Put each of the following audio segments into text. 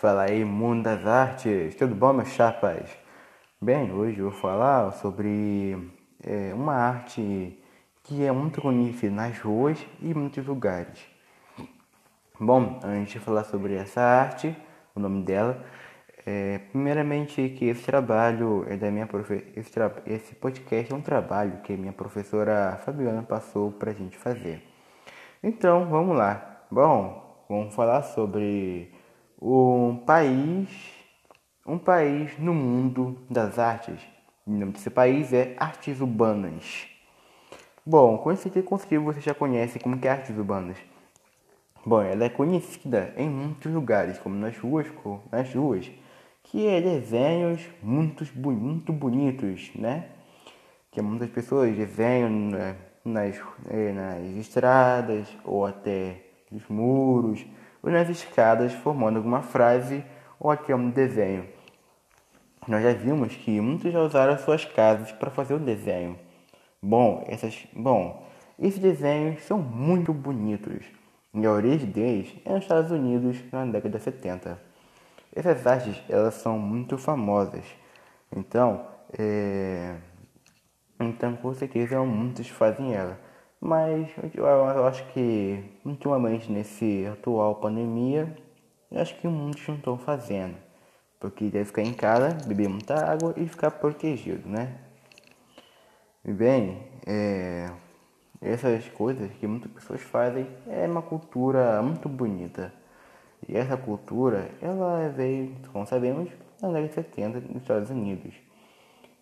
Fala aí, mundo das artes, tudo bom, meus chapas? Bem, hoje eu vou falar sobre é, uma arte que é muito conhecida nas ruas e em muitos lugares. Bom, antes de falar sobre essa arte, o nome dela, é, primeiramente que esse trabalho é da minha esse, esse podcast é um trabalho que minha professora Fabiana passou pra gente fazer. Então, vamos lá. Bom, vamos falar sobre um país, um país no mundo das artes. O nome desse país é Artes Urbanas. Bom, com esse conceito você já conhece como que é Artes Urbanas. Bom, ela é conhecida em muitos lugares, como nas ruas, nas ruas, que é desenhos muito, muito bonitos, né? Que muitas pessoas desenham nas, eh, nas estradas ou até nos muros nas escadas formando alguma frase ou até um desenho. Nós já vimos que muitos já usaram suas casas para fazer o desenho. Bom, essas, bom, esses desenhos são muito bonitos e a origem deles é nos Estados Unidos na década de 70. Essas artes elas são muito famosas, então, é... então com certeza muitos fazem ela. Mas eu acho que ultimamente nesse atual pandemia, eu acho que muitos não estão fazendo. Porque deve ficar em casa, beber muita água e ficar protegido, né? E bem, é, essas coisas que muitas pessoas fazem é uma cultura muito bonita. E essa cultura, ela veio, como sabemos, na década de 70 nos Estados Unidos.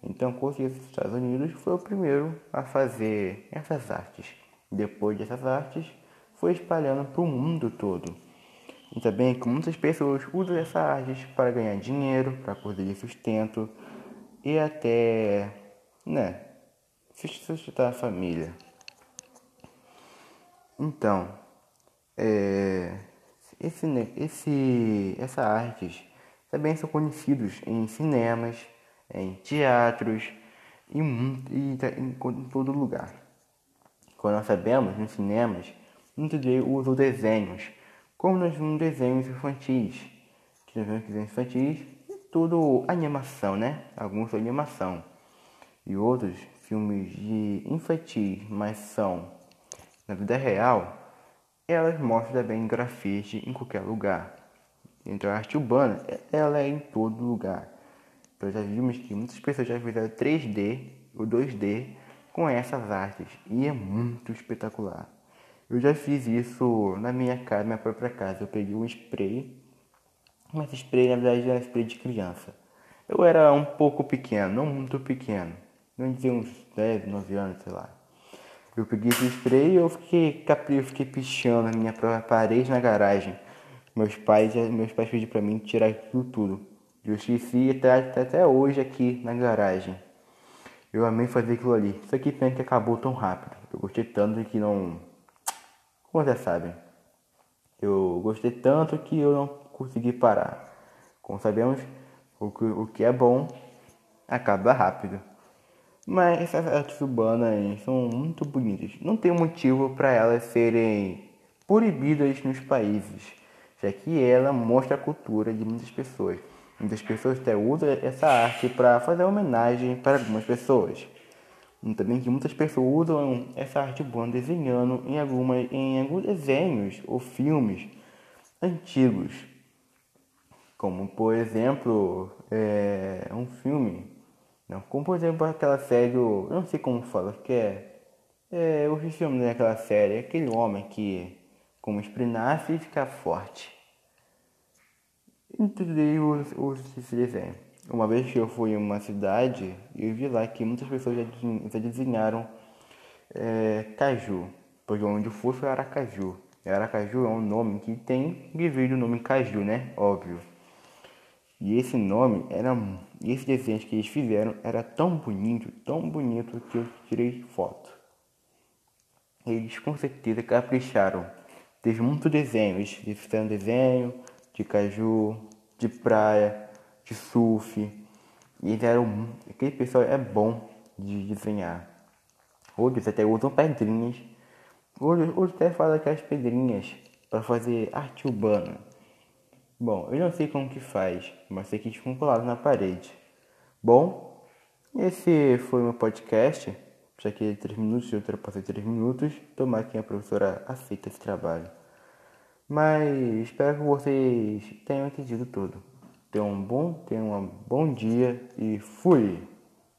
Então, com os Estados Unidos foi o primeiro a fazer essas artes. Depois dessas artes, foi espalhando para o mundo todo. E também que muitas pessoas usam essas artes para ganhar dinheiro, para conseguir sustento e até, né, sustentar a família. Então, é, esse, esse, essa artes também são conhecidos em cinemas, em teatros e, e em, todo lugar. Como nós sabemos, nos cinemas, muitos deles usam desenhos, como nós vemos desenhos infantis. Que nós vemos desenhos infantis, tudo animação, né? Alguns são animação. E outros filmes de infantis, mas são na vida real, elas mostram também grafite em qualquer lugar. Então a arte urbana, ela é em todo lugar. Então já vimos que muitas pessoas já fizeram 3D ou 2D com essas artes e é muito espetacular. Eu já fiz isso na minha casa, minha própria casa. Eu peguei um spray, mas spray na verdade era spray de criança. Eu era um pouco pequeno, não muito pequeno. Não dizer uns 10, 9 anos, sei lá. Eu peguei esse spray e eu fiquei, eu fiquei pichando na minha própria parede na garagem. Meus pais, meus pais pediram pra mim tirar aquilo tudo. Até, até, até hoje aqui na garagem. Eu amei fazer aquilo ali. Isso aqui pena que acabou tão rápido. Eu gostei tanto que não. Como vocês sabem. Eu gostei tanto que eu não consegui parar. Como sabemos, o que, o que é bom acaba rápido. Mas essas artes urbanas são muito bonitas. Não tem motivo para elas serem proibidas nos países, já que ela mostra a cultura de muitas pessoas. Muitas pessoas até usam essa arte para fazer homenagem para algumas pessoas. Também que muitas pessoas usam essa arte urbana desenhando em, alguma, em alguns desenhos ou filmes antigos. Como, por exemplo, é, um filme não, como por exemplo aquela série. Eu não sei como fala, que é. É, o filme daquela série, aquele homem que como esprinasce e fica forte. Entendei uso esse desenho. Uma vez que eu fui em uma cidade, eu vi lá que muitas pessoas já, desenharam é, caju. Porque onde eu fui foi Aracaju. Aracaju é um nome que tem que veio do nome caju, né? Óbvio. E esse nome era. Esse desenho que eles fizeram era tão bonito, tão bonito que eu tirei foto. Eles com certeza capricharam. Teve muito desenho. Eles fizeram desenho de caju, de praia, de surf. E eles eram. Aquele pessoal é bom de desenhar. Hoje eles até usam pedrinhas. Hoje, hoje até fazem aquelas pedrinhas para fazer arte urbana. Bom, eu não sei como que faz, mas sei que eles ficam colados na parede. Bom, esse foi o meu podcast. Já que 3 minutos, eu ultrapassei 3 minutos. Tomara que a professora aceita esse trabalho. Mas espero que vocês tenham entendido tudo. Tenham um bom, tenham um bom dia e fui!